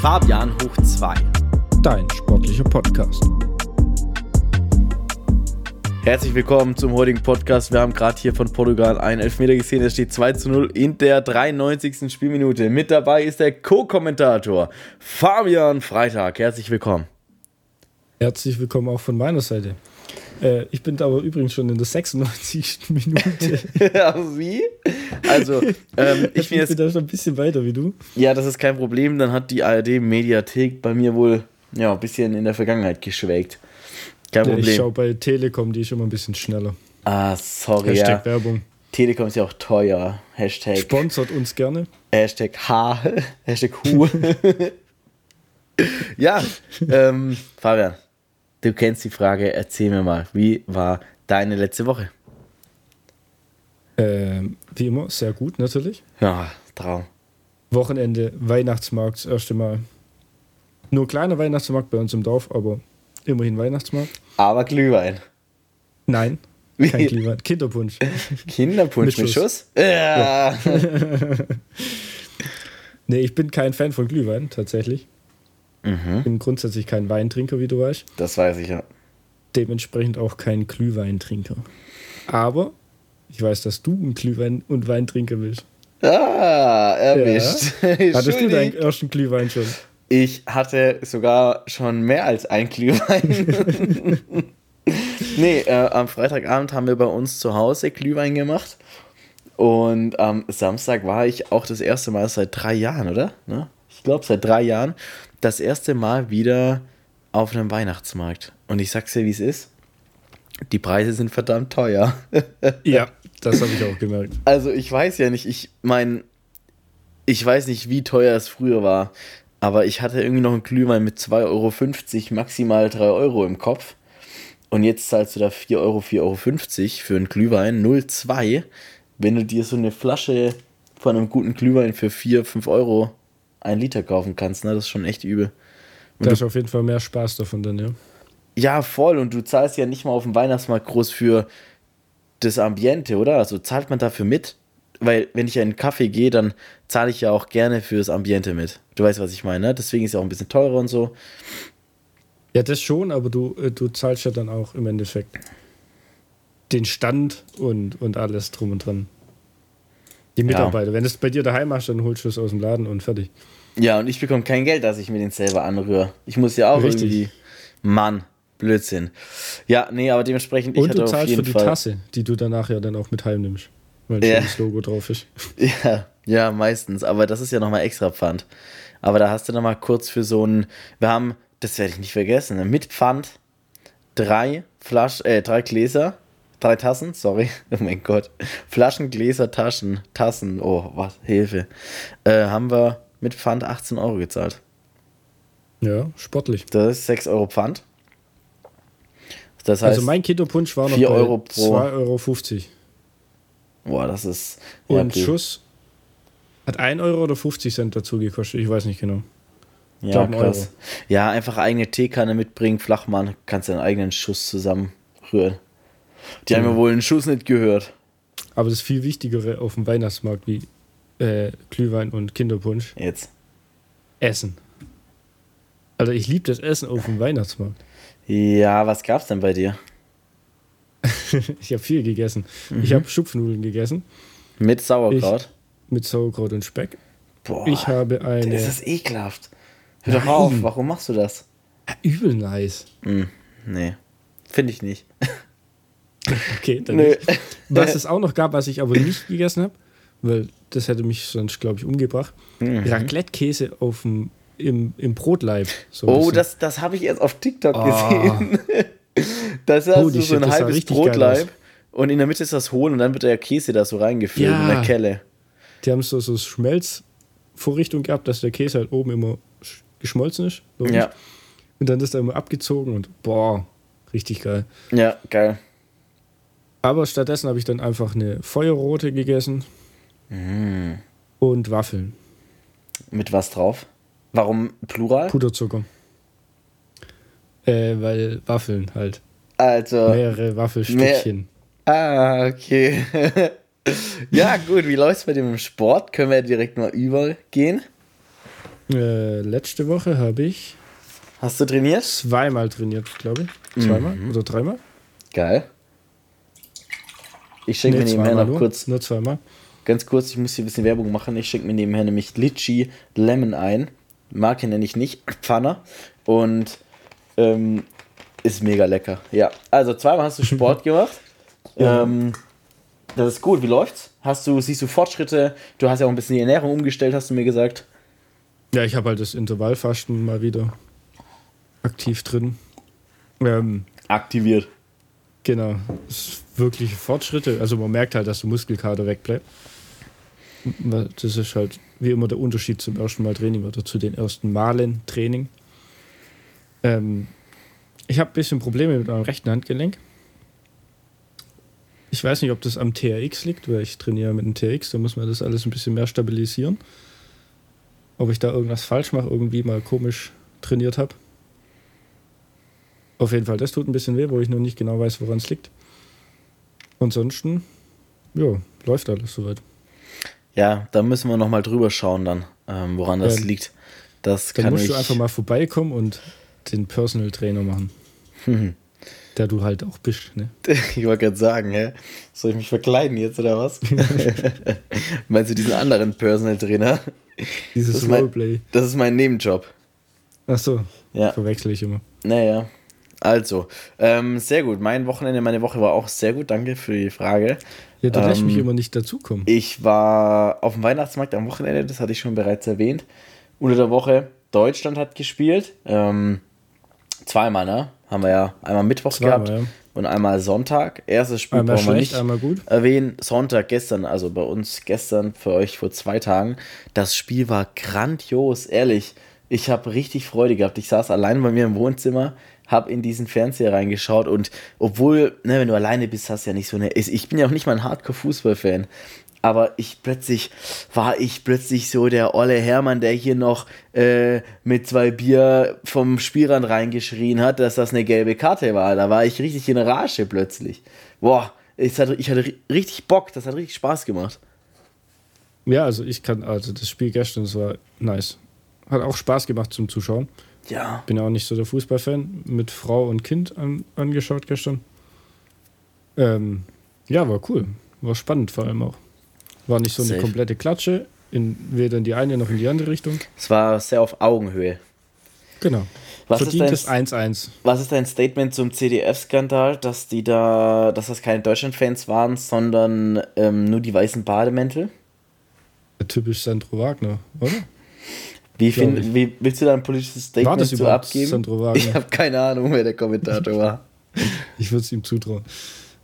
Fabian hoch 2. Dein sportlicher Podcast. Herzlich willkommen zum heutigen Podcast. Wir haben gerade hier von Portugal einen Elfmeter gesehen. Es steht 2 zu 0 in der 93. Spielminute. Mit dabei ist der Co-Kommentator Fabian Freitag. Herzlich willkommen. Herzlich willkommen auch von meiner Seite. Äh, ich bin aber übrigens schon in der 96. Minute. ja, wie? Also, ähm, ich, bin jetzt, da schon ein bisschen weiter wie du. Ja, das ist kein Problem. Dann hat die ARD-Mediathek bei mir wohl ja, ein bisschen in der Vergangenheit geschwelgt. Kein ja, Problem. Ich schaue bei Telekom, die ist immer ein bisschen schneller. Ah, sorry. Hashtag ja. Werbung. Telekom ist ja auch teuer. Hashtag. Sponsert uns gerne. Hashtag H. Hashtag Hu. ja, ähm, Fabian, du kennst die Frage. Erzähl mir mal, wie war deine letzte Woche? Ähm, wie immer, sehr gut natürlich. Ja, Traum. Wochenende, Weihnachtsmarkt, das erste Mal. Nur kleiner Weihnachtsmarkt bei uns im Dorf, aber immerhin Weihnachtsmarkt. Aber Glühwein. Nein, kein Glühwein. Kinderpunsch. Kinderpunsch mit, mit Schuss? Schuss? Ja. ja. nee, ich bin kein Fan von Glühwein, tatsächlich. Mhm. Bin grundsätzlich kein Weintrinker, wie du weißt. Das weiß ich ja. Dementsprechend auch kein Glühweintrinker. Aber ich weiß, dass du ein Glühwein- und Weintrinker bist. Ah, erwischt. Ja. Hattest du deinen ersten Glühwein schon? Ich hatte sogar schon mehr als ein Glühwein. nee, äh, am Freitagabend haben wir bei uns zu Hause Glühwein gemacht. Und am Samstag war ich auch das erste Mal seit drei Jahren, oder? Ne? Ich glaube, seit drei Jahren das erste Mal wieder auf einem Weihnachtsmarkt. Und ich sag's dir, wie es ist. Die Preise sind verdammt teuer. ja, das habe ich auch gemerkt. Also ich weiß ja nicht, ich meine, ich weiß nicht, wie teuer es früher war, aber ich hatte irgendwie noch einen Glühwein mit 2,50 Euro, maximal 3 Euro im Kopf. Und jetzt zahlst du da 4 Euro, 4,50 Euro für einen Glühwein, 0,2. Wenn du dir so eine Flasche von einem guten Glühwein für 4, 5 Euro ein Liter kaufen kannst, ne? das ist schon echt übel. Und da ist auf jeden Fall mehr Spaß davon dann, ja. Ja, voll. Und du zahlst ja nicht mal auf dem Weihnachtsmarkt groß für das Ambiente, oder? Also zahlt man dafür mit? Weil, wenn ich in einen Kaffee gehe, dann zahle ich ja auch gerne fürs Ambiente mit. Du weißt, was ich meine, ne? Deswegen ist es auch ein bisschen teurer und so. Ja, das schon, aber du, äh, du zahlst ja dann auch im Endeffekt den Stand und, und alles drum und dran. Die Mitarbeiter. Ja. Wenn du es bei dir daheim machst, dann holst du es aus dem Laden und fertig. Ja, und ich bekomme kein Geld, dass ich mir den selber anrühre. Ich muss ja auch Richtig. irgendwie. Mann. Blödsinn. Ja, nee, aber dementsprechend, ich Und du zahlst für die Fall Tasse, die du danach ja dann auch mit heimnimmst. Weil ja. das Logo drauf ist. Ja, ja, meistens. Aber das ist ja nochmal extra Pfand. Aber da hast du nochmal kurz für so ein. Wir haben, das werde ich nicht vergessen, ne, mit Pfand drei Flasch, äh, drei Gläser, drei Tassen, sorry, oh mein Gott. Flaschen, Gläser, Taschen, Tassen, oh, was, Hilfe. Äh, haben wir mit Pfand 18 Euro gezahlt. Ja, sportlich. Das ist 6 Euro Pfand. Das heißt, also mein Kinderpunsch war noch 4 Euro pro. 2,50 Euro. Boah, das ist. Ja, Und okay. Schuss hat 1 Euro oder 50 Cent dazu gekostet, ich weiß nicht genau. Ja, krass. Ja, einfach eigene Teekanne mitbringen, Flachmann, kannst deinen eigenen Schuss zusammenrühren. Die haben ja wohl einen Schuss nicht gehört. Aber das viel Wichtigere auf dem Weihnachtsmarkt wie äh, Glühwein und Kinderpunsch. Jetzt. Essen. Also ich liebe das Essen auf dem Weihnachtsmarkt. Ja, was gab's denn bei dir? ich habe viel gegessen. Mhm. Ich habe Schupfnudeln gegessen. Mit Sauerkraut? Ich, mit Sauerkraut und Speck. Boah, ich habe eine. Das ist ekelhaft. Hör doch auf, warum machst du das? Übel nice. Mm, nee, finde ich nicht. okay, dann nee. nicht. Was es auch noch gab, was ich aber nicht gegessen habe, weil das hätte mich sonst, glaube ich, umgebracht. Mhm. Raclette-Käse auf dem im, im Brotleib. So oh, das, das habe ich erst auf TikTok oh. gesehen. das ist oh, so ein halbes Brotleib und in der Mitte ist das hohl und dann wird der Käse da so reingefüllt ja. in der Kelle. Die haben so, so Schmelzvorrichtung gehabt, dass der Käse halt oben immer geschmolzen ist. Ja. Und dann ist er immer abgezogen und boah, richtig geil. Ja, geil. Aber stattdessen habe ich dann einfach eine Feuerrote gegessen mm. und Waffeln. Mit was drauf? Warum Plural? Puderzucker. Äh, weil Waffeln halt. Also. Mehrere Waffelstückchen. Mehr, ah, okay. ja, gut. Wie läuft es bei dem Sport? Können wir direkt mal übergehen? Äh, letzte Woche habe ich. Hast du trainiert? Zweimal trainiert, glaube ich. Zweimal mhm. oder dreimal. Geil. Ich schenke nee, mir nebenher noch kurz. Nur zweimal. Ganz kurz, ich muss hier ein bisschen Werbung machen. Ich schenke mir nebenher nämlich Litchi Lemon ein. Marke nenne ich nicht, Pfanner. Und ähm, ist mega lecker. Ja, also zweimal hast du Sport gemacht. Ja. Ähm, das ist gut. Wie läuft's? Hast du, siehst du Fortschritte? Du hast ja auch ein bisschen die Ernährung umgestellt, hast du mir gesagt. Ja, ich habe halt das Intervallfasten mal wieder aktiv drin. Ähm, Aktiviert. Genau. Das wirklich Fortschritte. Also man merkt halt, dass der Muskelkater wegbleibt. Das ist halt wie immer der Unterschied zum ersten Mal Training oder zu den ersten Malen Training. Ähm, ich habe ein bisschen Probleme mit meinem rechten Handgelenk. Ich weiß nicht, ob das am TRX liegt, weil ich trainiere mit dem TRX, da muss man das alles ein bisschen mehr stabilisieren. Ob ich da irgendwas falsch mache, irgendwie mal komisch trainiert habe. Auf jeden Fall, das tut ein bisschen weh, wo ich noch nicht genau weiß, woran es liegt. Ansonsten, ja, läuft alles soweit. Ja, da müssen wir nochmal drüber schauen dann, ähm, woran das ähm, liegt. Das dann musst du einfach mal vorbeikommen und den Personal Trainer machen. Mhm. Der du halt auch bist, ne? Ich wollte gerade sagen, hä? Soll ich mich verkleiden jetzt oder was? Meinst du diesen anderen Personal Trainer? Dieses das Roleplay. Mein, das ist mein Nebenjob. Ach so. Ja. Verwechsel ich immer. Naja. Also, ähm, sehr gut. Mein Wochenende, meine Woche war auch sehr gut. Danke für die Frage. Ja, du ähm, lässt mich immer nicht dazukommen. Ich war auf dem Weihnachtsmarkt am Wochenende, das hatte ich schon bereits erwähnt. Unter der Woche Deutschland hat gespielt. Ähm, zweimal, ne? Haben wir ja einmal Mittwoch zweimal, gehabt ja. und einmal Sonntag. Erstes Spiel einmal brauchen wir nicht einmal gut. erwähnen. Sonntag gestern, also bei uns gestern, für euch vor zwei Tagen. Das Spiel war grandios, ehrlich. Ich habe richtig Freude gehabt. Ich saß allein bei mir im Wohnzimmer, habe in diesen Fernseher reingeschaut und obwohl, ne, wenn du alleine bist, hast du ja nicht so eine. Ich bin ja auch nicht mal ein Hardcore-Fußball-Fan, aber ich plötzlich war ich plötzlich so der olle Hermann, der hier noch äh, mit zwei Bier vom Spielrand reingeschrien hat, dass das eine gelbe Karte war. Da war ich richtig in Rage plötzlich. Boah, ich hatte, ich hatte richtig Bock, das hat richtig Spaß gemacht. Ja, also ich kann, also das Spiel gestern, das war nice. Hat auch Spaß gemacht zum Zuschauen. Ja. Bin ja auch nicht so der Fußballfan. Mit Frau und Kind an, angeschaut gestern. Ähm, ja, war cool. War spannend vor allem auch. War nicht so eine Safe. komplette Klatsche, in, weder in die eine noch in die andere Richtung. Es war sehr auf Augenhöhe. Genau. Was Verdientes 1-1. Was ist dein Statement zum CDF-Skandal, dass die da, dass das keine Deutschland-Fans waren, sondern ähm, nur die weißen Bademäntel? Typisch Sandro Wagner, oder? Wie, find, wie willst du da ein politisches Statement zu abgeben? Sandro Wagner? Ich habe keine Ahnung, wer der Kommentator war. ich würde es ihm zutrauen.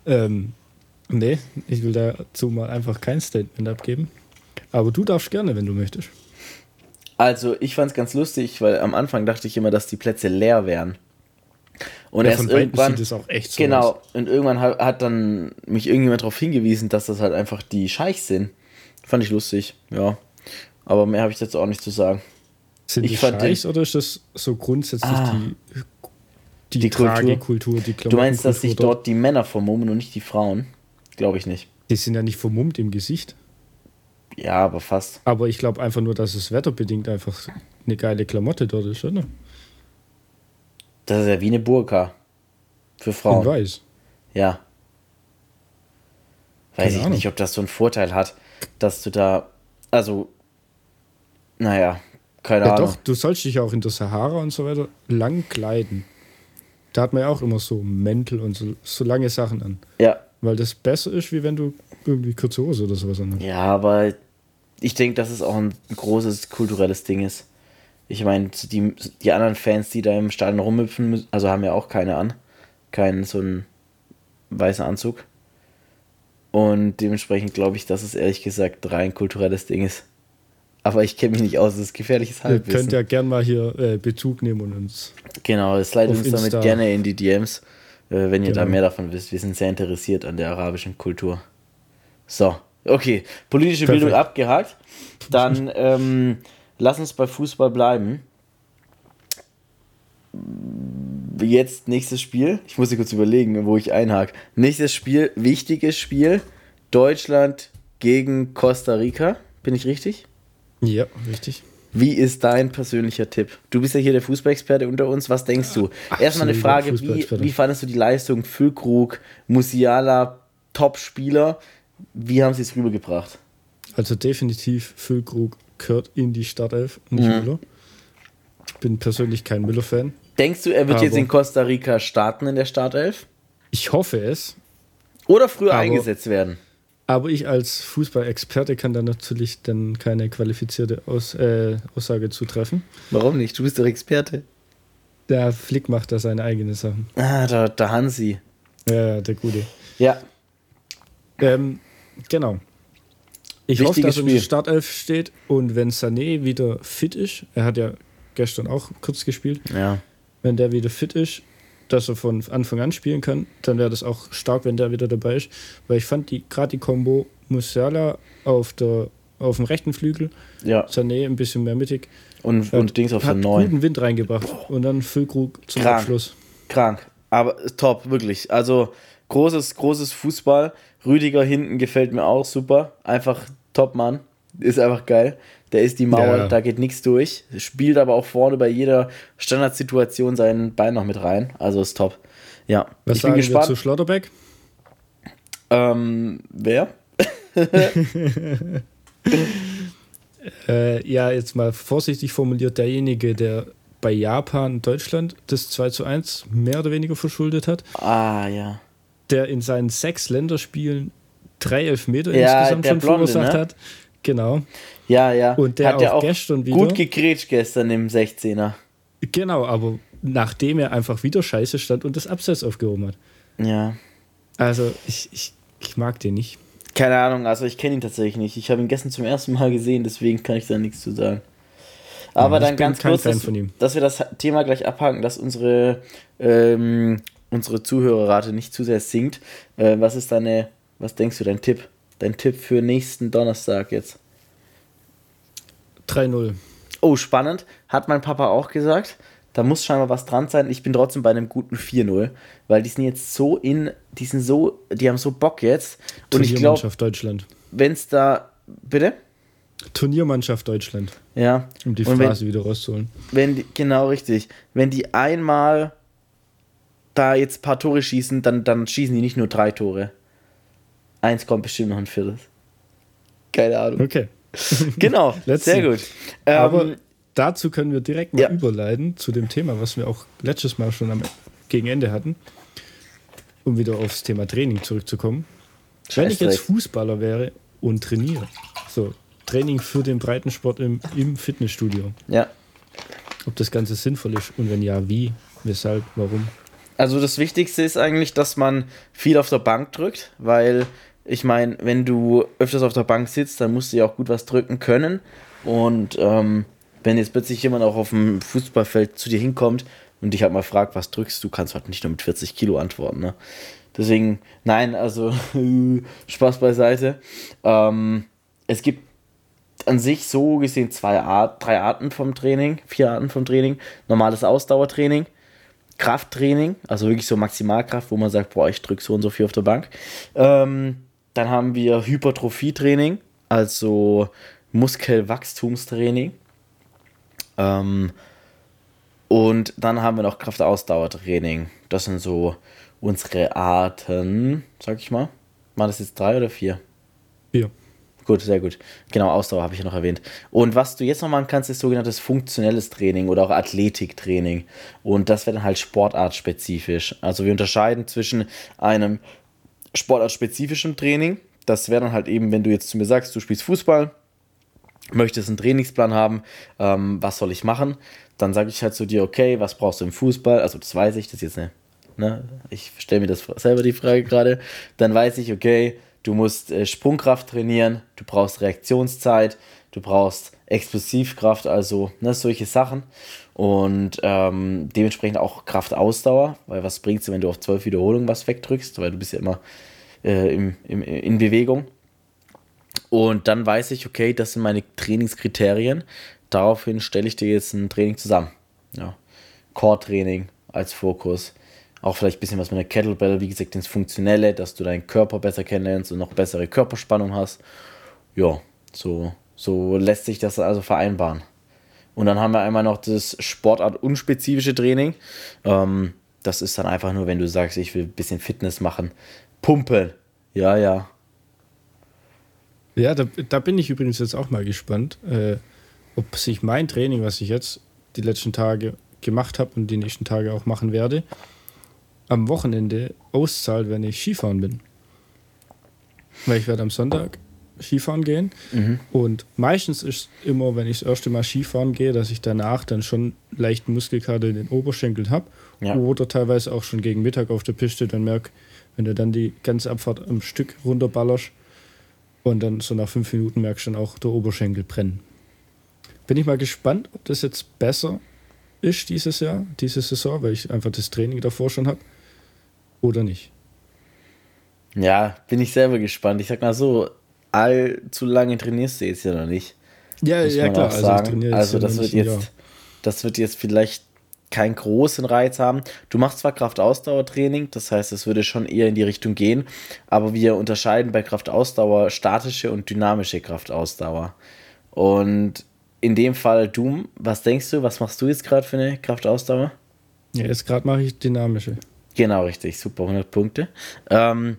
Ähm, Nee, ich will dazu mal einfach kein Statement abgeben. Aber du darfst gerne, wenn du möchtest. Also, ich fand es ganz lustig, weil am Anfang dachte ich immer, dass die Plätze leer wären. Und ja, erst irgendwann. Sieht es auch echt so genau, aus. und irgendwann hat, hat dann mich irgendjemand darauf hingewiesen, dass das halt einfach die Scheichs sind. Fand ich lustig, ja. Aber mehr habe ich dazu auch nicht zu sagen. Sind ich die den, oder ist das so grundsätzlich ah, die, die, die Tragekultur, die Du meinst, dass sich dort die Männer vermummen und nicht die Frauen? Glaube ich nicht. Die sind ja nicht vermummt im Gesicht. Ja, aber fast. Aber ich glaube einfach nur, dass es wetterbedingt einfach eine geile Klamotte dort ist, oder? Das ist ja wie eine Burka. Für Frauen. In weiß. Ja. Weiß Keine ich Ahnung. nicht, ob das so einen Vorteil hat, dass du da. Also. Naja, keine ja, Ahnung. Doch, du sollst dich auch in der Sahara und so weiter lang kleiden. Da hat man ja auch immer so Mäntel und so, so lange Sachen an. Ja, weil das besser ist, wie wenn du irgendwie kurze Hose oder sowas anhast. Ja, aber ich denke, dass es auch ein großes kulturelles Ding ist. Ich meine, die, die anderen Fans, die da im Stadion rumhüpfen, also haben ja auch keine an. Keinen so einen weißen Anzug. Und dementsprechend glaube ich, dass es ehrlich gesagt rein kulturelles Ding ist. Aber ich kenne mich nicht aus, das ist gefährliches Halbwissen. Ihr könnt ja gerne mal hier äh, Bezug nehmen und uns. Genau, es leitet uns damit gerne in die DMs. Äh, wenn ihr genau. da mehr davon wisst. Wir sind sehr interessiert an der arabischen Kultur. So, okay. Politische Perfekt. Bildung abgehakt. Dann ähm, lass uns bei Fußball bleiben. Jetzt nächstes Spiel. Ich muss kurz überlegen, wo ich einhake. Nächstes Spiel, wichtiges Spiel. Deutschland gegen Costa Rica. Bin ich richtig? Ja, richtig. Wie ist dein persönlicher Tipp? Du bist ja hier der Fußballexperte unter uns. Was denkst du? Erstmal eine Frage: wie, wie fandest du die Leistung? Füllkrug, Musiala, Top-Spieler. Wie haben sie es rübergebracht? Also definitiv Füllkrug gehört in die Startelf, nicht mhm. Müller. Ich bin persönlich kein Müller-Fan. Denkst du, er wird jetzt in Costa Rica starten in der Startelf? Ich hoffe es. Oder früher eingesetzt werden. Aber ich als Fußballexperte kann da natürlich dann keine qualifizierte Aus, äh, Aussage zutreffen. Warum nicht? Du bist doch Experte. Der Flick macht da seine eigenen Sachen. Ah, der, der Hansi. Ja, der Gute. Ja. Ähm, genau. Ich Wichtiges hoffe, dass er in der Startelf steht und wenn Sané wieder fit ist, er hat ja gestern auch kurz gespielt, ja. wenn der wieder fit ist, dass er von Anfang an spielen kann, dann wäre das auch stark, wenn der wieder dabei ist. Weil ich fand die gerade die Combo Musiala auf der auf dem rechten Flügel, ja. Sané ein bisschen mehr mittig. Und, und Dings auf der neuen. guten Wind reingebracht. Und dann Füllkrug zum Krank. Abschluss. Krank. Aber top, wirklich. Also großes, großes Fußball. Rüdiger hinten gefällt mir auch super. Einfach top, Mann. Ist einfach geil. Der ist die Mauer, ja. da geht nichts durch. Spielt aber auch vorne bei jeder Standardsituation sein Bein noch mit rein. Also ist top. Ja. Was ich sagen bin gespannt. wir zu Schlotterbeck? Ähm, wer? äh, ja, jetzt mal vorsichtig formuliert, derjenige, der bei Japan Deutschland das 2 zu 1 mehr oder weniger verschuldet hat. Ah, ja. Der in seinen sechs Länderspielen drei Elfmeter ja, insgesamt schon Blonde, verursacht ne? hat. Genau. Ja, ja. Und der Hat auch, auch gestern wieder. Gut gegrätscht gestern im 16er. Genau, aber nachdem er einfach wieder scheiße stand und das Abseits aufgehoben hat. Ja. Also, ich, ich, ich mag den nicht. Keine Ahnung, also ich kenne ihn tatsächlich nicht. Ich habe ihn gestern zum ersten Mal gesehen, deswegen kann ich da nichts zu sagen. Aber ja, dann ganz kurz, dass, dass, wir das Thema gleich abhaken, dass unsere, ähm, unsere Zuhörerrate nicht zu sehr sinkt. Äh, was ist deine, was denkst du, dein Tipp? Dein Tipp für nächsten Donnerstag jetzt? 3-0. Oh, spannend. Hat mein Papa auch gesagt. Da muss scheinbar was dran sein. Ich bin trotzdem bei einem guten 4-0, weil die sind jetzt so in, die sind so, die haben so Bock jetzt. Und ich glaube, Deutschland. Wenn es da, bitte? Turniermannschaft Deutschland. Ja. Um die Phrase wenn, wieder rauszuholen. Wenn die, genau richtig. Wenn die einmal da jetzt ein paar Tore schießen, dann, dann schießen die nicht nur drei Tore. Eins kommt bestimmt noch ein viertes. Keine Ahnung. Okay. genau, sehr gut. Ähm, Aber dazu können wir direkt mal ja. überleiten zu dem Thema, was wir auch letztes Mal schon am gegen Ende hatten, um wieder aufs Thema Training zurückzukommen. Scheiß Wenn ich jetzt Fußballer wäre und trainiere, so Training für den Breitensport im, im Fitnessstudio. Ja. Ob das Ganze sinnvoll ist und wenn ja, wie, weshalb, warum? Also das Wichtigste ist eigentlich, dass man viel auf der Bank drückt, weil ich meine, wenn du öfters auf der Bank sitzt, dann musst du ja auch gut was drücken können. Und ähm, wenn jetzt plötzlich jemand auch auf dem Fußballfeld zu dir hinkommt und dich halt mal fragt, was drückst du, kannst du halt nicht nur mit 40 Kilo antworten. Ne? Deswegen, nein, also Spaß beiseite. Ähm, es gibt an sich so gesehen zwei Art, drei Arten vom Training, vier Arten vom Training. Normales Ausdauertraining, Krafttraining, also wirklich so Maximalkraft, wo man sagt, boah, ich drücke so und so viel auf der Bank. Ähm, dann haben wir Hypertrophietraining, also Muskelwachstumstraining. Ähm, und dann haben wir noch Kraftausdauertraining. Das sind so unsere Arten, sag ich mal. Waren das jetzt drei oder vier? Vier. Gut, sehr gut. Genau, Ausdauer habe ich ja noch erwähnt. Und was du jetzt noch machen kannst, ist sogenanntes funktionelles Training oder auch Athletiktraining. Und das wäre dann halt sportartspezifisch. Also wir unterscheiden zwischen einem sportartspezifischen Training. Das wäre dann halt eben, wenn du jetzt zu mir sagst, du spielst Fußball, möchtest einen Trainingsplan haben, ähm, was soll ich machen? Dann sage ich halt zu dir, okay, was brauchst du im Fußball? Also das weiß ich, das ist jetzt eine, ne, ich stelle mir das selber die Frage gerade. Dann weiß ich, okay, du musst äh, Sprungkraft trainieren, du brauchst Reaktionszeit, du brauchst Explosivkraft, also ne, solche Sachen. Und ähm, dementsprechend auch Kraftausdauer, weil was bringt es, wenn du auf zwölf Wiederholungen was wegdrückst, weil du bist ja immer äh, im, im, in Bewegung. Und dann weiß ich, okay, das sind meine Trainingskriterien. Daraufhin stelle ich dir jetzt ein Training zusammen. Ja. Core-Training als Fokus. Auch vielleicht ein bisschen was mit der Kettlebell, wie gesagt, ins Funktionelle, dass du deinen Körper besser kennenlernst und noch bessere Körperspannung hast. Ja, so, so lässt sich das also vereinbaren. Und dann haben wir einmal noch das Sportart-unspezifische Training. Ähm, das ist dann einfach nur, wenn du sagst, ich will ein bisschen Fitness machen. Pumpen. Ja, ja. Ja, da, da bin ich übrigens jetzt auch mal gespannt, äh, ob sich mein Training, was ich jetzt die letzten Tage gemacht habe und die nächsten Tage auch machen werde, am Wochenende auszahlt, wenn ich Skifahren bin. Weil ich werde am Sonntag Skifahren gehen. Mhm. Und meistens ist immer, wenn ich das erste Mal Skifahren gehe, dass ich danach dann schon leicht Muskelkater in den Oberschenkeln habe. Ja. Oder teilweise auch schon gegen Mittag auf der Piste dann merke, wenn du dann die ganze Abfahrt am Stück runterballerst und dann so nach fünf Minuten merkst du dann auch der Oberschenkel brennen. Bin ich mal gespannt, ob das jetzt besser ist dieses Jahr, diese Saison, weil ich einfach das Training davor schon habe oder nicht. Ja, bin ich selber gespannt. Ich sag mal so, allzu lange trainierst du jetzt ja noch nicht. Ja, ja, klar. Also, also das wird jetzt, das wird jetzt vielleicht keinen großen Reiz haben. Du machst zwar Kraftausdauertraining, das heißt, es würde schon eher in die Richtung gehen, aber wir unterscheiden bei Kraftausdauer statische und dynamische Kraftausdauer. Und in dem Fall Doom, was denkst du, was machst du jetzt gerade für eine Kraftausdauer? Ja, jetzt gerade mache ich dynamische. Genau, richtig, super, 100 Punkte. Ähm,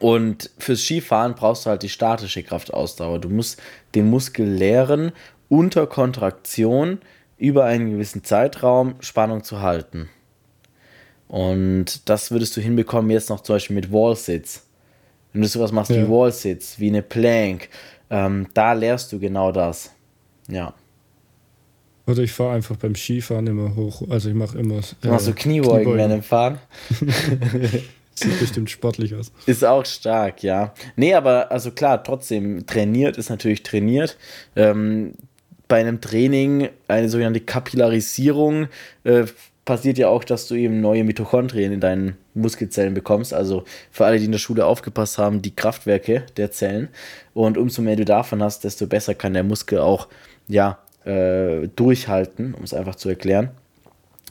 und fürs Skifahren brauchst du halt die statische Kraftausdauer. Du musst den Muskel leeren, unter Kontraktion über einen gewissen Zeitraum Spannung zu halten. Und das würdest du hinbekommen jetzt noch zum Beispiel mit Wallsits. Wenn du sowas machst ja. wie Wallsits, wie eine Plank, ähm, da lehrst du genau das. Ja. Oder ich fahre einfach beim Skifahren immer hoch. Also ich mache immer. Du machst so Kniebeugen, Kniebeugen. während dem Fahren. Sieht bestimmt sportlich aus. Ist auch stark, ja. Nee, aber also klar, trotzdem, trainiert ist natürlich trainiert. Ähm, bei einem Training, eine sogenannte Kapillarisierung, äh, passiert ja auch, dass du eben neue Mitochondrien in deinen Muskelzellen bekommst. Also für alle, die in der Schule aufgepasst haben, die Kraftwerke der Zellen. Und umso mehr du davon hast, desto besser kann der Muskel auch ja, äh, durchhalten, um es einfach zu erklären.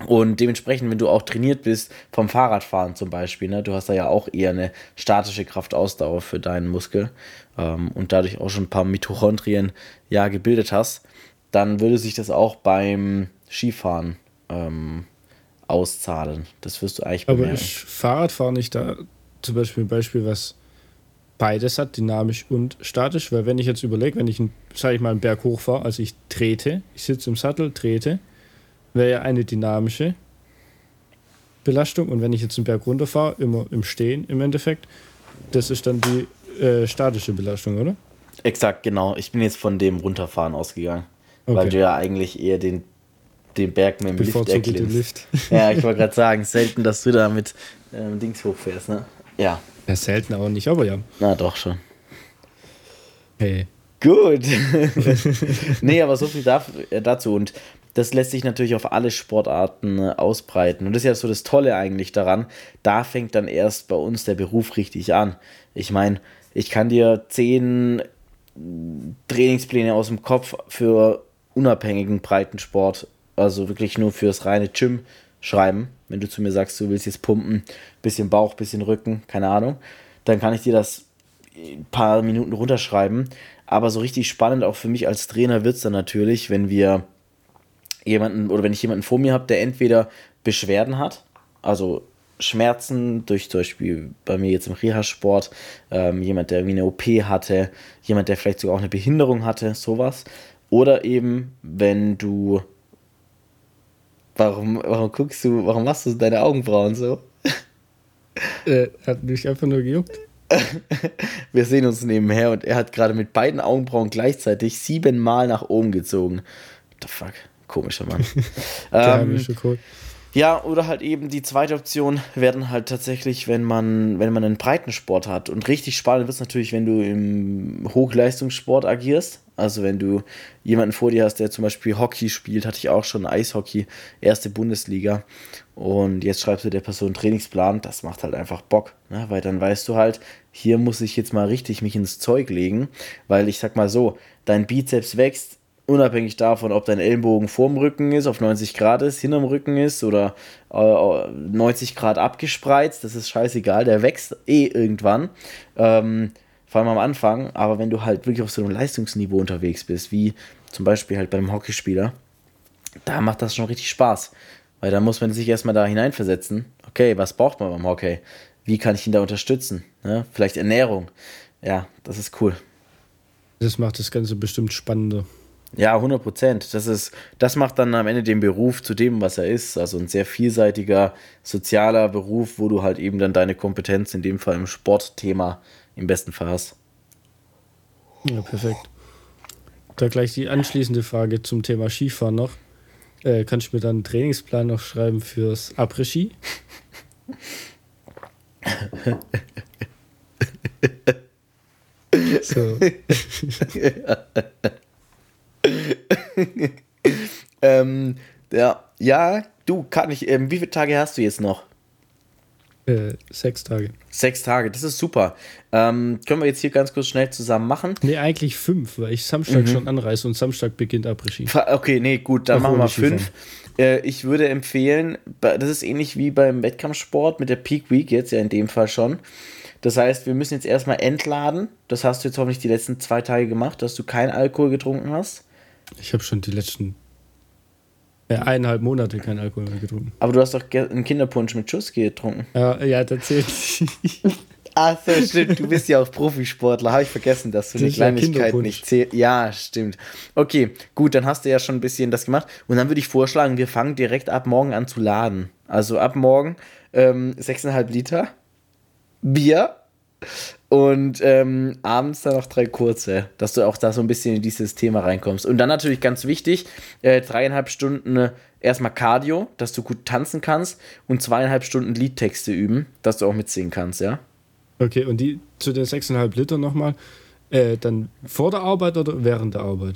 Und dementsprechend, wenn du auch trainiert bist vom Fahrradfahren zum Beispiel, ne, du hast da ja auch eher eine statische Kraftausdauer für deinen Muskel ähm, und dadurch auch schon ein paar Mitochondrien ja gebildet hast, dann würde sich das auch beim Skifahren ähm, auszahlen. Das wirst du eigentlich bemerken. Aber ist Fahrradfahren nicht da zum Beispiel ein Beispiel, was beides hat, dynamisch und statisch? Weil wenn ich jetzt überlege, wenn ich, sage ich mal, einen Berg hochfahre, also ich trete, ich sitze im Sattel, trete, wäre ja eine dynamische Belastung. Und wenn ich jetzt einen Berg runterfahre, immer im Stehen im Endeffekt, das ist dann die äh, statische Belastung, oder? Exakt, genau. Ich bin jetzt von dem Runterfahren ausgegangen. Okay. Weil du ja eigentlich eher den, den Berg mit dem Lift erklimmst. Lift. ja, ich wollte gerade sagen, selten, dass du da mit ähm, Dings hochfährst, ne? Ja. Ja, selten auch nicht, aber ja. Na, doch schon. Hey. Gut. nee, aber so viel äh, dazu. Und das lässt sich natürlich auf alle Sportarten äh, ausbreiten. Und das ist ja so das Tolle eigentlich daran. Da fängt dann erst bei uns der Beruf richtig an. Ich meine, ich kann dir zehn Trainingspläne aus dem Kopf für unabhängigen Breitensport, also wirklich nur fürs reine Gym schreiben. Wenn du zu mir sagst, du willst jetzt pumpen, bisschen Bauch, bisschen Rücken, keine Ahnung, dann kann ich dir das ein paar Minuten runterschreiben. Aber so richtig spannend auch für mich als Trainer wird es dann natürlich, wenn wir jemanden oder wenn ich jemanden vor mir habe, der entweder Beschwerden hat, also Schmerzen durch zum Beispiel bei mir jetzt im Reha-Sport, ähm, jemand, der wie eine OP hatte, jemand, der vielleicht sogar auch eine Behinderung hatte, sowas. Oder eben, wenn du. Warum, warum guckst du, warum machst du deine Augenbrauen so? Äh, hat mich einfach nur gejuckt. Wir sehen uns nebenher und er hat gerade mit beiden Augenbrauen gleichzeitig siebenmal nach oben gezogen. What the fuck? Komischer Mann. ähm, ja, oder halt eben die zweite Option wäre dann halt tatsächlich, wenn man, wenn man einen Breitensport hat. Und richtig spannend wird es natürlich, wenn du im Hochleistungssport agierst. Also wenn du jemanden vor dir hast, der zum Beispiel Hockey spielt, hatte ich auch schon Eishockey, erste Bundesliga. Und jetzt schreibst du der Person einen Trainingsplan, das macht halt einfach Bock. Ne? Weil dann weißt du halt, hier muss ich jetzt mal richtig mich ins Zeug legen. Weil ich sag mal so, dein Bizeps wächst, unabhängig davon, ob dein Ellenbogen vorm Rücken ist, auf 90 Grad ist, hinterm Rücken ist oder äh, 90 Grad abgespreizt, das ist scheißegal, der wächst eh irgendwann. Ähm, vor allem am Anfang, aber wenn du halt wirklich auf so einem Leistungsniveau unterwegs bist, wie zum Beispiel halt bei einem Hockeyspieler, da macht das schon richtig Spaß. Weil da muss man sich erstmal da hineinversetzen. Okay, was braucht man beim Hockey? Wie kann ich ihn da unterstützen? Ne? Vielleicht Ernährung. Ja, das ist cool. Das macht das Ganze bestimmt spannender. Ja, 100 Prozent. Das, das macht dann am Ende den Beruf zu dem, was er ist. Also ein sehr vielseitiger sozialer Beruf, wo du halt eben dann deine Kompetenz, in dem Fall im Sportthema, im besten Fall hast. Ja, perfekt. Da gleich die anschließende Frage zum Thema Skifahren noch. Äh, kannst du mir dann einen Trainingsplan noch schreiben fürs Après-Ski? so. ähm, ja, ja, du, kann ich, ähm, wie viele Tage hast du jetzt noch? Äh, sechs Tage. Sechs Tage, das ist super. Ähm, können wir jetzt hier ganz kurz schnell zusammen machen? Nee, eigentlich fünf, weil ich Samstag mhm. schon anreise und Samstag beginnt Après-Ski. Okay, nee, gut, dann Obwohl machen wir fünf. Äh, ich würde empfehlen, das ist ähnlich wie beim Wettkampfsport mit der Peak Week jetzt ja in dem Fall schon. Das heißt, wir müssen jetzt erstmal entladen. Das hast du jetzt hoffentlich die letzten zwei Tage gemacht, dass du keinen Alkohol getrunken hast. Ich habe schon die letzten äh, eineinhalb Monate keinen Alkohol mehr getrunken. Aber du hast doch einen Kinderpunsch mit Schuss getrunken. Ja, ja, das zählt. Ach so, stimmt. Du bist ja auch Profisportler. Habe ich vergessen, dass du das eine Kleinigkeit nicht zählst. Ja, stimmt. Okay, gut, dann hast du ja schon ein bisschen das gemacht. Und dann würde ich vorschlagen, wir fangen direkt ab morgen an zu laden. Also ab morgen ähm, 6,5 Liter Bier und ähm, abends dann noch drei kurze, dass du auch da so ein bisschen in dieses Thema reinkommst. Und dann natürlich ganz wichtig, äh, dreieinhalb Stunden äh, erstmal Cardio, dass du gut tanzen kannst und zweieinhalb Stunden Liedtexte üben, dass du auch mitsingen kannst, ja. Okay, und die zu den sechseinhalb Liter nochmal, äh, dann vor der Arbeit oder während der Arbeit?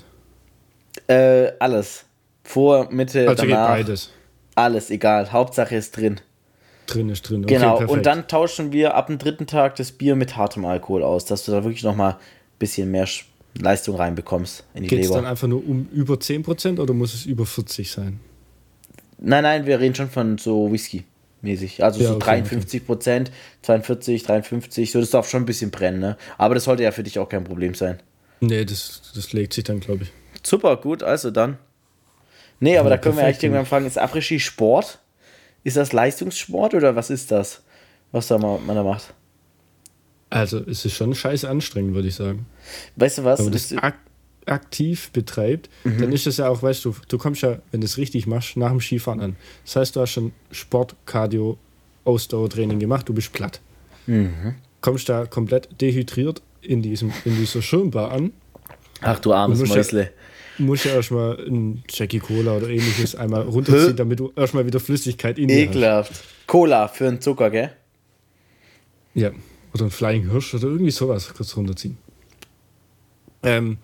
Äh, alles. Vor, Mitte, also danach. Geht beides. Alles, egal. Hauptsache ist drin. Drin ist drin. Okay, genau, perfekt. und dann tauschen wir ab dem dritten Tag das Bier mit hartem Alkohol aus, dass du da wirklich nochmal ein bisschen mehr Leistung reinbekommst in die Geht's Leber. Geht es dann einfach nur um über 10% oder muss es über 40 sein? Nein, nein, wir reden schon von so Whisky mäßig. Also ja, so okay, 53 Prozent, okay. 42, 53, so das darf schon ein bisschen brennen, ne? Aber das sollte ja für dich auch kein Problem sein. Nee, das, das legt sich dann, glaube ich. Super, gut, also dann. Nee, aber ja, da können wir eigentlich irgendwann fragen, ist Après-Ski Sport? Ist das Leistungssport oder was ist das, was da man, man da macht? Also, es ist schon scheiße anstrengend, würde ich sagen. Weißt du was? Wenn man das ak aktiv betreibt, mhm. dann ist das ja auch, weißt du, du kommst ja, wenn du es richtig machst, nach dem Skifahren an. Das heißt, du hast schon Sport, Cardio, Ausdauertraining gemacht, du bist platt. Mhm. Kommst da komplett dehydriert in, diesem, in dieser Schirmbar an. Ach du armes Mäusle. Ja, musst ja erstmal ein Jackie Cola oder ähnliches einmal runterziehen, damit du erstmal wieder Flüssigkeit in dir Ekelhaft. Hast. Cola für einen Zucker, gell? Ja. Oder ein Flying Hirsch oder irgendwie sowas kurz runterziehen. Ähm,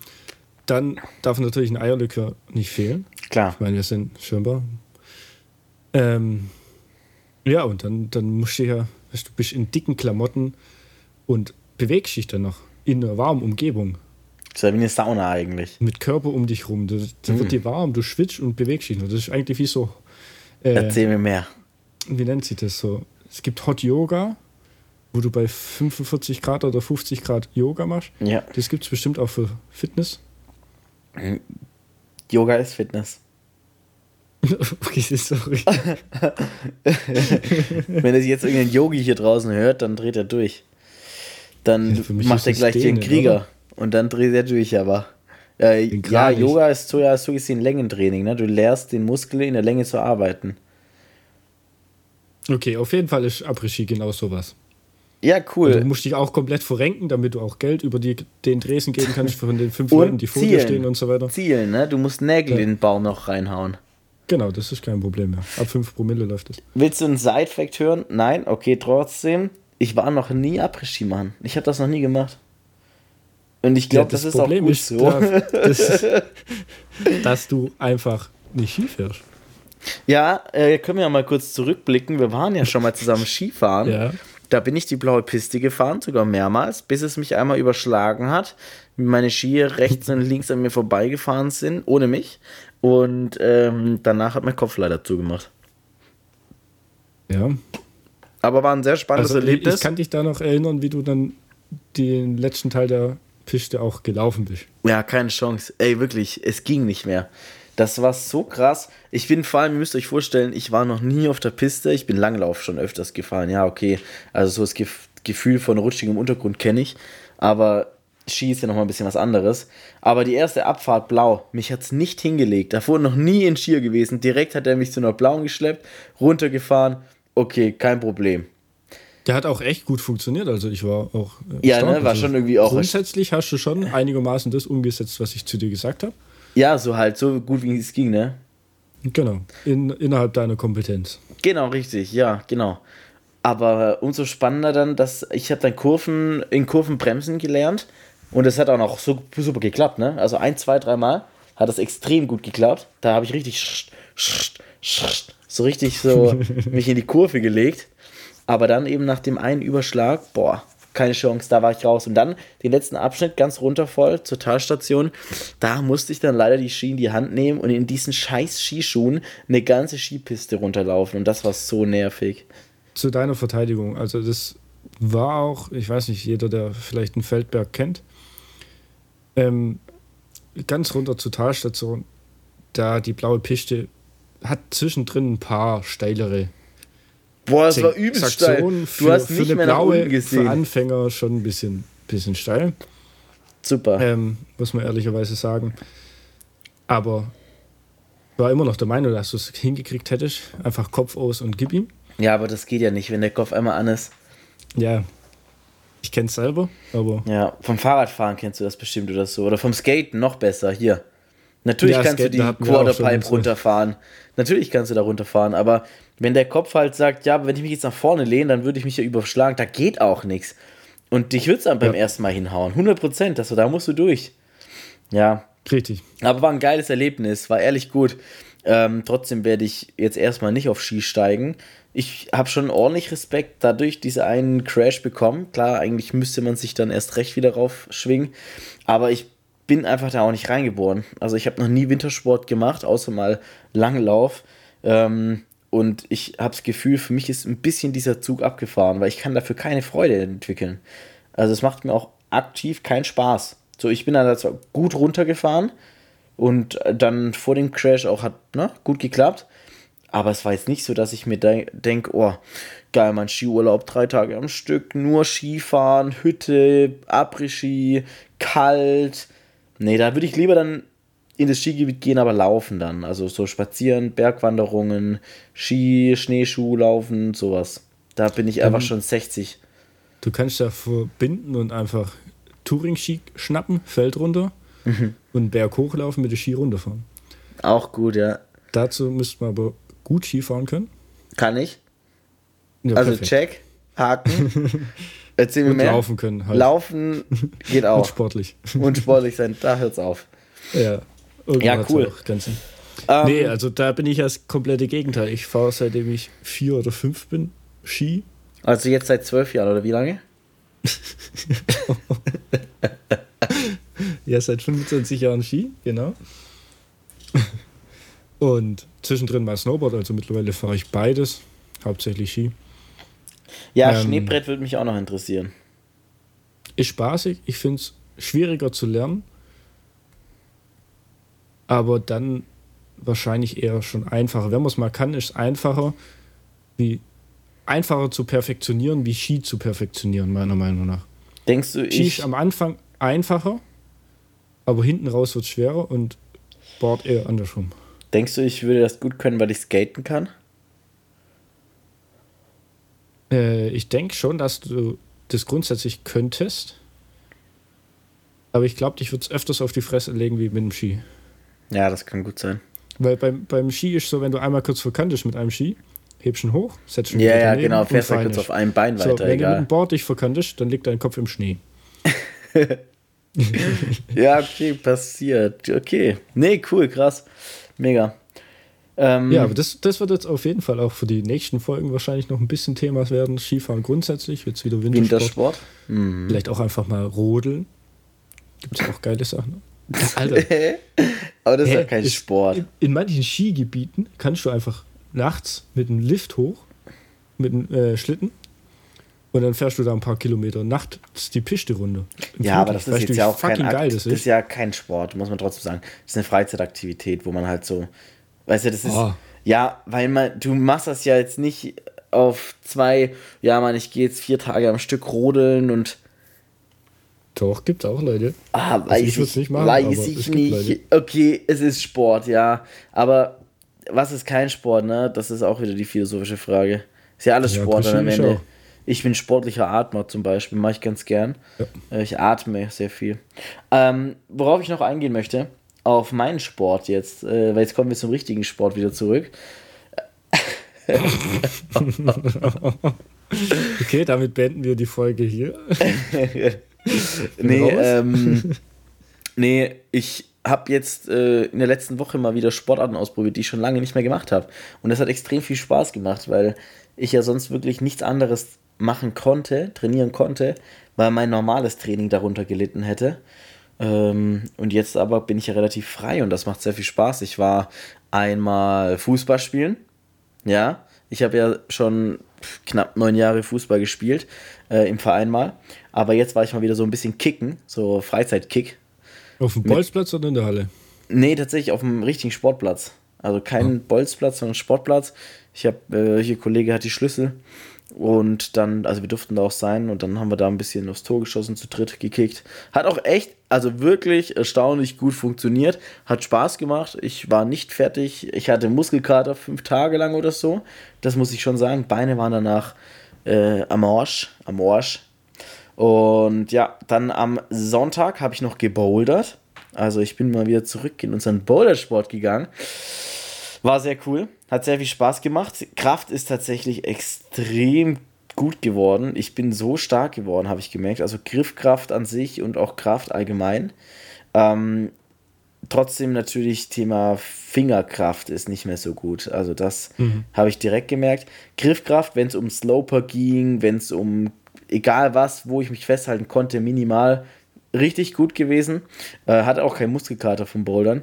dann darf natürlich ein Eierlikör nicht fehlen. Klar. Ich meine, wir sind schirmbar. Ähm, ja, und dann, dann musst du ja, weißt du, bist in dicken Klamotten und bewegst dich dann noch in einer warmen Umgebung. Das ist ja wie eine Sauna eigentlich. Mit Körper um dich rum. Da, da mhm. wird dir warm, du schwitzt und bewegst dich. Das ist eigentlich wie so. Äh, Erzähl mir mehr. Wie nennt sich das so? Es gibt Hot Yoga, wo du bei 45 Grad oder 50 Grad Yoga machst. Ja. Das gibt es bestimmt auch für Fitness. Yoga ist Fitness. okay, sorry. Wenn sich jetzt irgendein Yogi hier draußen hört, dann dreht er durch. Dann ja, macht er gleich den Krieger. Oder? Und dann dreht er durch, aber. Äh, ja, Yoga ist so, ja, so gesehen Längentraining. Ne? Du lehrst den Muskel in der Länge zu arbeiten. Okay, auf jeden Fall ist Après-Ski genau sowas. Ja, cool. Und du musst dich auch komplett verrenken, damit du auch Geld über die, den Dresen geben kannst von den fünf Leuten, die vor dir stehen und so weiter. Zielen, ne? Du musst Nägel ja. in den Baum noch reinhauen. Genau, das ist kein Problem mehr. Ab 5 Promille läuft es. Willst du einen Side-Fact hören? Nein? Okay, trotzdem. Ich war noch nie Après-Ski, Mann. Ich habe das noch nie gemacht. Und ich glaube, ja, das, das, ist Problem auch gut ist, so. Das, dass du einfach nicht Ski fährst. Ja, äh, können wir ja mal kurz zurückblicken. Wir waren ja schon mal zusammen Skifahren. Ja. Da bin ich die blaue Piste gefahren, sogar mehrmals, bis es mich einmal überschlagen hat. Meine Skier rechts und links an mir vorbeigefahren sind, ohne mich. Und ähm, danach hat mein Kopf leider zugemacht. Ja. Aber war ein sehr spannendes also, Erlebnis. Ich kann dich da noch erinnern, wie du dann den letzten Teil der Piste auch gelaufen bist. Ja, keine Chance. Ey, wirklich, es ging nicht mehr. Das war so krass. Ich bin vor allem, ihr müsst euch vorstellen, ich war noch nie auf der Piste. Ich bin Langlauf schon öfters gefahren. Ja, okay. Also so das Gef Gefühl von rutschigem Untergrund kenne ich. Aber Ski ist ja nochmal ein bisschen was anderes. Aber die erste Abfahrt blau, mich hat es nicht hingelegt. Davor noch nie in Skier gewesen. Direkt hat er mich zu einer blauen geschleppt, runtergefahren. Okay, kein Problem. Der hat auch echt gut funktioniert. Also ich war auch. Äh, ja, ne, war also schon irgendwie auch. Grundsätzlich hast du schon einigermaßen das umgesetzt, was ich zu dir gesagt habe. Ja, so halt, so gut wie es ging, ne? Genau, in, innerhalb deiner Kompetenz. Genau, richtig, ja, genau. Aber umso spannender dann, dass ich habe dann Kurven in Kurven bremsen gelernt und es hat auch noch so super geklappt, ne? Also ein, zwei, dreimal hat das extrem gut geklappt. Da habe ich richtig so richtig so mich in die Kurve gelegt. Aber dann eben nach dem einen Überschlag, boah, keine Chance, da war ich raus. Und dann den letzten Abschnitt ganz runtervoll zur Talstation. Da musste ich dann leider die Ski in die Hand nehmen und in diesen scheiß Skischuhen eine ganze Skipiste runterlaufen. Und das war so nervig. Zu deiner Verteidigung, also das war auch, ich weiß nicht, jeder, der vielleicht einen Feldberg kennt, ähm, ganz runter zur Talstation, da die blaue Piste hat zwischendrin ein paar steilere Boah, das war übelst steil. Du für, hast nicht mehr blaue, gesehen. Für Anfänger schon ein bisschen, bisschen steil. Super. Ähm, muss man ehrlicherweise sagen. Aber war immer noch der Meinung, dass du es hingekriegt hättest. Einfach Kopf aus und gib ihm. Ja, aber das geht ja nicht, wenn der Kopf einmal an ist. Ja. Ich kenn's selber, aber. Ja, vom Fahrradfahren kennst du das bestimmt oder so. Oder vom Skaten noch besser. Hier. Natürlich ja, kannst Skaten du die Quarterpipe runterfahren. Natürlich kannst du da runterfahren, aber wenn der Kopf halt sagt, ja, wenn ich mich jetzt nach vorne lehne, dann würde ich mich ja überschlagen, da geht auch nichts. Und dich wird es dann beim ja. ersten Mal hinhauen. 100 Prozent, also da musst du durch. Ja. Richtig. Aber war ein geiles Erlebnis, war ehrlich gut. Ähm, trotzdem werde ich jetzt erstmal nicht auf Ski steigen. Ich habe schon ordentlich Respekt dadurch diese einen Crash bekommen. Klar, eigentlich müsste man sich dann erst recht wieder raufschwingen. Aber ich bin einfach da auch nicht reingeboren. Also ich habe noch nie Wintersport gemacht, außer mal Langlauf. Ähm, und ich habe das Gefühl, für mich ist ein bisschen dieser Zug abgefahren, weil ich kann dafür keine Freude entwickeln. Also es macht mir auch aktiv keinen Spaß. So, ich bin da zwar gut runtergefahren und dann vor dem Crash auch hat ne, gut geklappt. Aber es war jetzt nicht so, dass ich mir de denke, oh, geil, mein Skiurlaub, drei Tage am Stück, nur Skifahren, Hütte, Après-Ski, kalt. Nee, da würde ich lieber dann in das Skigebiet gehen, aber laufen dann. Also so spazieren, Bergwanderungen, Ski, Schneeschuh laufen, sowas. Da bin ich einfach ähm, schon 60. Du kannst ja verbinden und einfach Touring-Ski schnappen, Feld runter mhm. und Berg hochlaufen mit der Ski runterfahren. Auch gut, ja. Dazu müsste man aber gut Ski fahren können. Kann ich. Ja, also perfekt. check, Haken. Erzähl mir und mehr. Laufen können. Halt. Laufen geht auch. Und sportlich. Und sportlich sein, da hört's auf. Ja. Ja, cool. Ähm, nee, also da bin ich das komplette Gegenteil. Ich fahre seitdem ich vier oder fünf bin Ski. Also jetzt seit zwölf Jahren oder wie lange? ja, seit 25 Jahren Ski, genau. Und zwischendrin mal Snowboard, also mittlerweile fahre ich beides, hauptsächlich Ski. Ja, ähm, Schneebrett würde mich auch noch interessieren. Ist spaßig, ich finde es schwieriger zu lernen aber dann wahrscheinlich eher schon einfacher. Wenn man es mal kann, ist es einfacher, wie einfacher zu perfektionieren, wie Ski zu perfektionieren, meiner Meinung nach. Denkst du, Ski ist am Anfang einfacher, aber hinten raus wird es schwerer und Board eher andersrum. Denkst du, ich würde das gut können, weil ich skaten kann? Äh, ich denke schon, dass du das grundsätzlich könntest. Aber ich glaube, dich würde es öfters auf die Fresse legen wie mit dem Ski. Ja, das kann gut sein. Weil beim, beim Ski ist so, wenn du einmal kurz verkantest mit einem Ski, hebst ihn hoch, setzt ihn Ja, ja, genau, fährst du kurz auf einem Bein weiter. So, wenn egal. du mit dem Board dich verkantest, dann liegt dein Kopf im Schnee. ja, okay, passiert. Okay. Nee, cool, krass. Mega. Ähm, ja, aber das, das wird jetzt auf jeden Fall auch für die nächsten Folgen wahrscheinlich noch ein bisschen Thema werden. Skifahren grundsätzlich, jetzt wieder Wintersport. Wintersport. Mhm. Vielleicht auch einfach mal rodeln. Gibt es auch geile Sachen. Alter. Aber das ist ja kein Sport. In, in, manchen Skigebieten kannst du einfach nachts mit einem Lift hoch, mit einem äh, Schlitten, Und dann fährst du da ein paar Kilometer nachts die Piste runter. Ja, aber das ist jetzt ja auch kein Akt, das ist. ist ja kein Sport, muss man trotzdem sagen. Das ist eine Freizeitaktivität, wo man halt so, weißt du, das ist, oh. ja, weil man, du machst das ja jetzt nicht auf zwei, ja, man, ich gehe jetzt vier Tage am Stück rodeln und doch, gibt es auch Leute. Ah, also weiß also ich, ich nicht machen, weiß ich nicht. Okay, es ist Sport, ja. Aber was ist kein Sport, ne? Das ist auch wieder die philosophische Frage. Ist ja alles ja, Sport am Ende. Auch. Ich bin sportlicher Atmer zum Beispiel, mache ich ganz gern. Ja. Äh, ich atme sehr viel. Ähm, worauf ich noch eingehen möchte, auf meinen Sport jetzt, äh, weil jetzt kommen wir zum richtigen Sport wieder zurück. okay, damit beenden wir die Folge hier. nee, ähm, nee, ich habe jetzt äh, in der letzten Woche mal wieder Sportarten ausprobiert, die ich schon lange nicht mehr gemacht habe. Und das hat extrem viel Spaß gemacht, weil ich ja sonst wirklich nichts anderes machen konnte, trainieren konnte, weil mein normales Training darunter gelitten hätte. Ähm, und jetzt aber bin ich ja relativ frei und das macht sehr viel Spaß. Ich war einmal Fußball spielen. Ja, ich habe ja schon knapp neun Jahre Fußball gespielt, äh, im Verein mal. Aber jetzt war ich mal wieder so ein bisschen kicken, so Freizeitkick. Auf dem Bolzplatz oder in der Halle? Nee, tatsächlich auf dem richtigen Sportplatz. Also kein oh. Bolzplatz, sondern Sportplatz. Ich habe, äh, hier Kollege hat die Schlüssel und dann, also wir durften da auch sein und dann haben wir da ein bisschen aufs Tor geschossen, zu dritt gekickt. Hat auch echt, also wirklich erstaunlich gut funktioniert. Hat Spaß gemacht. Ich war nicht fertig. Ich hatte Muskelkater fünf Tage lang oder so. Das muss ich schon sagen. Beine waren danach äh, am Arsch. Am Arsch. Und ja, dann am Sonntag habe ich noch gebouldert. Also ich bin mal wieder zurück in unseren Bouldersport gegangen. War sehr cool, hat sehr viel Spaß gemacht. Kraft ist tatsächlich extrem gut geworden. Ich bin so stark geworden, habe ich gemerkt. Also Griffkraft an sich und auch Kraft allgemein. Ähm, trotzdem natürlich Thema Fingerkraft ist nicht mehr so gut. Also das mhm. habe ich direkt gemerkt. Griffkraft, wenn es um Sloper ging, wenn es um egal was, wo ich mich festhalten konnte, minimal richtig gut gewesen. Äh, hatte auch kein Muskelkater vom Bouldern.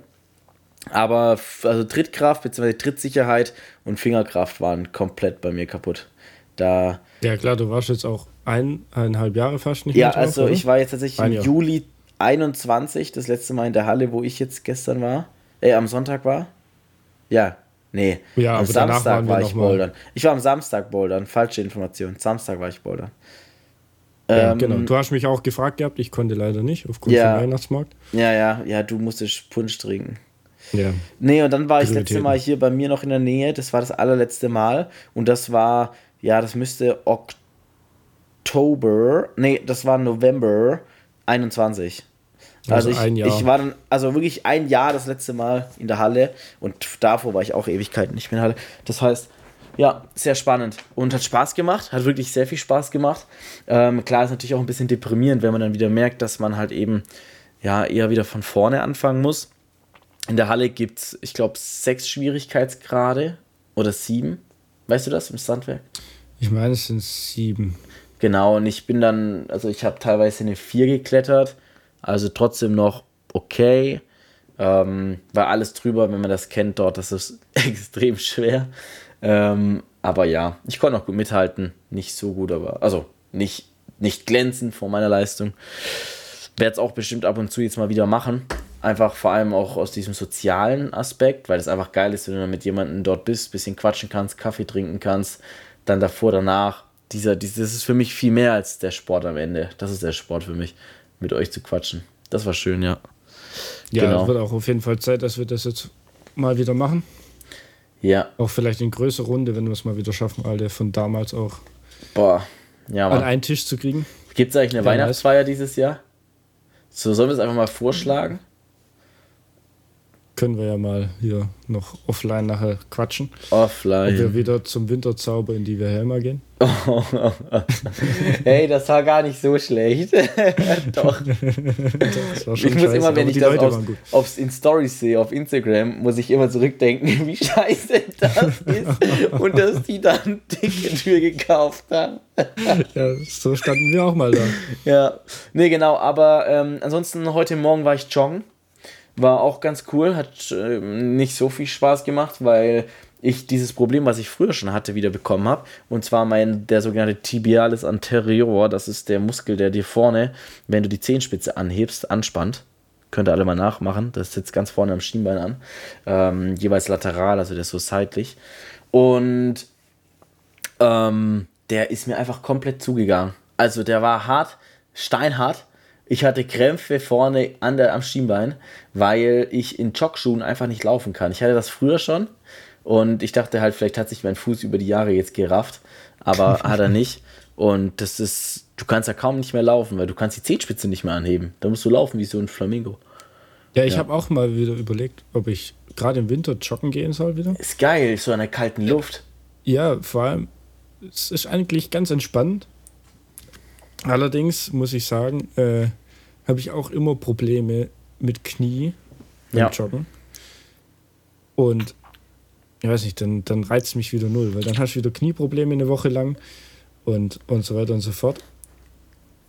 Aber also Trittkraft bzw. Trittsicherheit und Fingerkraft waren komplett bei mir kaputt. Da ja klar, du warst jetzt auch ein, eineinhalb Jahre fast nicht Ja, drauf, also oder? ich war jetzt tatsächlich im. Juli 21, das letzte Mal in der Halle, wo ich jetzt gestern war. Äh, am Sonntag war. Ja, nee. Ja, am Samstag war ich bouldern. Ich war am Samstag bouldern, falsche Information. Samstag war ich bouldern. Ja, ähm, genau. Du hast mich auch gefragt gehabt, ich konnte leider nicht, aufgrund ja, vom Weihnachtsmarkt. Ja, ja, ja, du musstest Punsch trinken. Ja. Nee, und dann war ich das letzte Mal hier bei mir noch in der Nähe. Das war das allerletzte Mal. Und das war, ja, das müsste Oktober, nee, das war November 21. Also, also ich, ein Jahr. ich war dann, also wirklich ein Jahr das letzte Mal in der Halle und davor war ich auch Ewigkeiten nicht mehr in der Halle. Das heißt, ja, sehr spannend und hat Spaß gemacht, hat wirklich sehr viel Spaß gemacht. Ähm, klar ist natürlich auch ein bisschen deprimierend, wenn man dann wieder merkt, dass man halt eben ja eher wieder von vorne anfangen muss. In der Halle gibt es, ich glaube, sechs Schwierigkeitsgrade oder sieben. Weißt du das im Sandwerk? Ich meine, es sind sieben. Genau, und ich bin dann, also ich habe teilweise eine vier geklettert, also trotzdem noch okay. Ähm, war alles drüber, wenn man das kennt dort, das ist extrem schwer. Ähm, aber ja, ich konnte auch gut mithalten. Nicht so gut, aber also nicht, nicht glänzend vor meiner Leistung. Werde es auch bestimmt ab und zu jetzt mal wieder machen. Einfach vor allem auch aus diesem sozialen Aspekt, weil es einfach geil ist, wenn du dann mit jemandem dort bist, bisschen quatschen kannst, Kaffee trinken kannst, dann davor, danach. Dieser, dieses, das ist für mich viel mehr als der Sport am Ende. Das ist der Sport für mich, mit euch zu quatschen. Das war schön, ja. Ja, genau. es wird auch auf jeden Fall Zeit, dass wir das jetzt mal wieder machen. Ja. Auch vielleicht in größerer Runde, wenn wir es mal wieder schaffen, alle von damals auch. Boah, ja, Mann. An einen Tisch zu kriegen. Gibt es eigentlich eine Weihnachtsfeier dieses Jahr? So, sollen wir es einfach mal vorschlagen? Können wir ja mal hier noch offline nachher quatschen. Offline. Ob wir wieder zum Winterzauber in die Helma gehen. hey, das war gar nicht so schlecht. Doch. Doch ich muss immer, wenn ich das aufs, aufs, in Stories sehe, auf Instagram, muss ich immer zurückdenken, wie scheiße das ist und dass die dann ein Ticket für gekauft haben. ja, so standen wir auch mal da. Ja, nee, genau, aber ähm, ansonsten heute Morgen war ich joggen war auch ganz cool, hat äh, nicht so viel Spaß gemacht, weil ich dieses Problem, was ich früher schon hatte, wieder bekommen habe. Und zwar mein, der sogenannte Tibialis anterior, das ist der Muskel, der dir vorne, wenn du die Zehenspitze anhebst, anspannt. Könnt ihr alle mal nachmachen. Das sitzt ganz vorne am Schienbein an. Ähm, jeweils lateral, also der ist so seitlich. Und ähm, der ist mir einfach komplett zugegangen. Also der war hart, steinhart. Ich hatte Krämpfe vorne an der, am Schienbein, weil ich in Jogschuhen einfach nicht laufen kann. Ich hatte das früher schon und ich dachte halt, vielleicht hat sich mein Fuß über die Jahre jetzt gerafft, aber hat er nicht. Und das ist, du kannst ja kaum nicht mehr laufen, weil du kannst die Zehenspitze nicht mehr anheben. Da musst du laufen wie so ein Flamingo. Ja, ich ja. habe auch mal wieder überlegt, ob ich gerade im Winter joggen gehen soll wieder. Ist geil, so in der kalten Luft. Ja, vor allem, es ist eigentlich ganz entspannt. Allerdings muss ich sagen, äh, habe ich auch immer Probleme mit Knie beim ja. Joggen. Und ich weiß nicht, dann, dann reizt mich wieder null, weil dann hast du wieder Knieprobleme eine Woche lang und, und so weiter und so fort.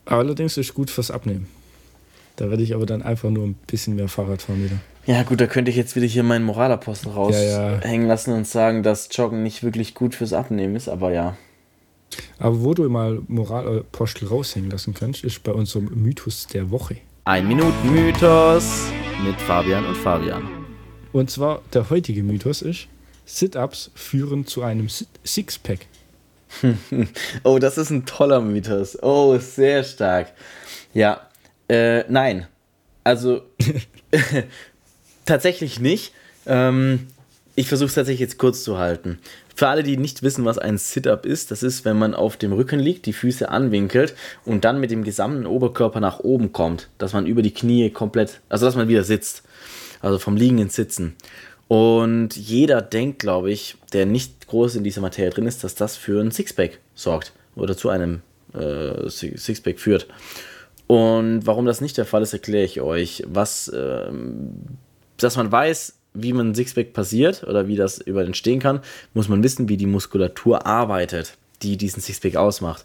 Allerdings ist gut fürs Abnehmen. Da werde ich aber dann einfach nur ein bisschen mehr Fahrrad fahren wieder. Ja, gut, da könnte ich jetzt wieder hier meinen Moralapostel raushängen ja, ja. lassen und sagen, dass Joggen nicht wirklich gut fürs Abnehmen ist, aber ja. Aber wo du mal Moralapostel raushängen lassen kannst, ist bei unserem Mythos der Woche. Ein Minuten Mythos mit Fabian und Fabian. Und zwar der heutige Mythos ist, Sit-Ups führen zu einem Sixpack. oh, das ist ein toller Mythos. Oh, sehr stark. Ja, äh, nein. Also, tatsächlich nicht. Ähm, ich versuche es tatsächlich jetzt kurz zu halten. Für alle, die nicht wissen, was ein Sit-Up ist, das ist, wenn man auf dem Rücken liegt, die Füße anwinkelt und dann mit dem gesamten Oberkörper nach oben kommt, dass man über die Knie komplett, also dass man wieder sitzt. Also vom Liegen ins Sitzen. Und jeder denkt, glaube ich, der nicht groß in dieser Materie drin ist, dass das für ein Sixpack sorgt oder zu einem äh, Sixpack führt. Und warum das nicht der Fall ist, erkläre ich euch. Was, äh, dass man weiß, wie man ein Sixpack passiert oder wie das über entstehen kann, muss man wissen, wie die Muskulatur arbeitet, die diesen Sixpack ausmacht.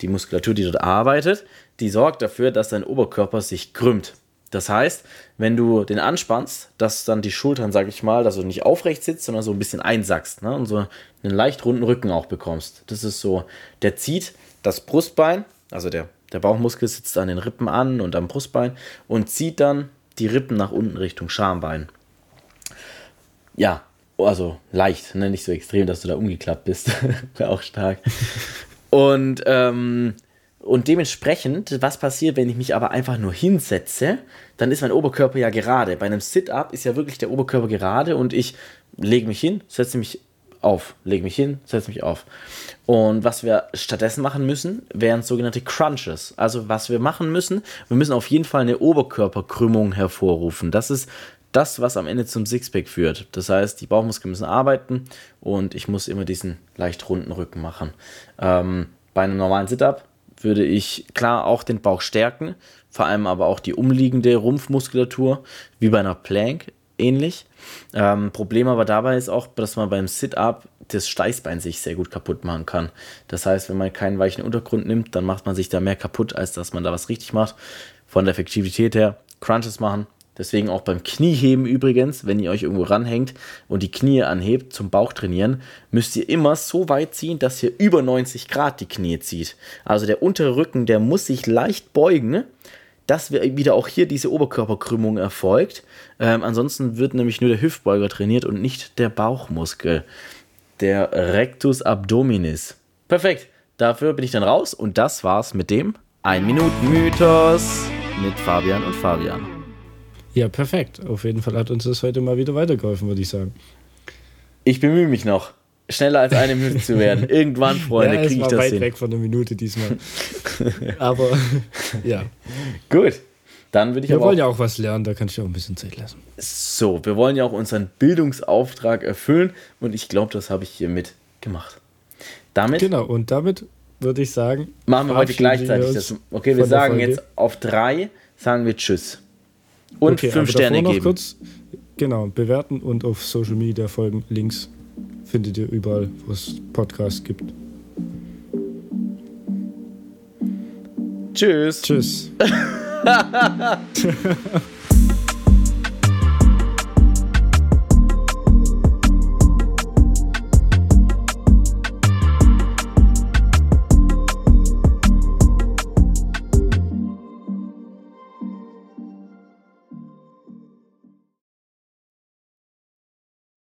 Die Muskulatur, die dort arbeitet, die sorgt dafür, dass dein Oberkörper sich krümmt. Das heißt, wenn du den anspannst, dass dann die Schultern, sag ich mal, dass du nicht aufrecht sitzt, sondern so ein bisschen einsackst ne? und so einen leicht runden Rücken auch bekommst. Das ist so, der zieht das Brustbein, also der, der Bauchmuskel sitzt an den Rippen an und am Brustbein und zieht dann die Rippen nach unten Richtung Schambein. Ja, also leicht, ne? nicht so extrem, dass du da umgeklappt bist. auch stark. Und ähm, und dementsprechend, was passiert, wenn ich mich aber einfach nur hinsetze, dann ist mein Oberkörper ja gerade. Bei einem Sit-up ist ja wirklich der Oberkörper gerade und ich lege mich hin, setze mich auf, lege mich hin, setze mich auf. Und was wir stattdessen machen müssen, wären sogenannte Crunches. Also was wir machen müssen, wir müssen auf jeden Fall eine Oberkörperkrümmung hervorrufen. Das ist das, was am Ende zum Sixpack führt. Das heißt, die Bauchmuskeln müssen arbeiten und ich muss immer diesen leicht runden Rücken machen. Ähm, bei einem normalen Sit-up würde ich klar auch den Bauch stärken, vor allem aber auch die umliegende Rumpfmuskulatur, wie bei einer Plank ähnlich. Ähm, Problem aber dabei ist auch, dass man beim Sit-Up das Steißbein sich sehr gut kaputt machen kann. Das heißt, wenn man keinen weichen Untergrund nimmt, dann macht man sich da mehr kaputt, als dass man da was richtig macht. Von der Effektivität her, Crunches machen, Deswegen auch beim Knieheben übrigens, wenn ihr euch irgendwo ranhängt und die Knie anhebt zum Bauch trainieren, müsst ihr immer so weit ziehen, dass ihr über 90 Grad die Knie zieht. Also der untere Rücken, der muss sich leicht beugen, dass wieder auch hier diese Oberkörperkrümmung erfolgt. Ähm, ansonsten wird nämlich nur der Hüftbeuger trainiert und nicht der Bauchmuskel. Der Rectus Abdominis. Perfekt. Dafür bin ich dann raus und das war's mit dem 1 Minuten Mythos mit Fabian und Fabian. Ja, perfekt. Auf jeden Fall hat uns das heute mal wieder weitergeholfen, würde ich sagen. Ich bemühe mich noch, schneller als eine Minute zu werden. Irgendwann, Freunde, ja, kriege ich das weit hin. weg von der Minute diesmal. aber ja. Gut. Dann würde ich wir wollen ja auch was lernen, da kann ich auch ein bisschen Zeit lassen. So, wir wollen ja auch unseren Bildungsauftrag erfüllen und ich glaube, das habe ich hiermit gemacht. Damit. Genau, und damit würde ich sagen. Machen wir heute gleichzeitig das. Okay, wir sagen jetzt auf drei, sagen wir Tschüss. Und okay, fünf Sterne geben. Kurz, genau, bewerten und auf Social Media folgen. Links findet ihr überall, wo es Podcasts gibt. Tschüss. Tschüss.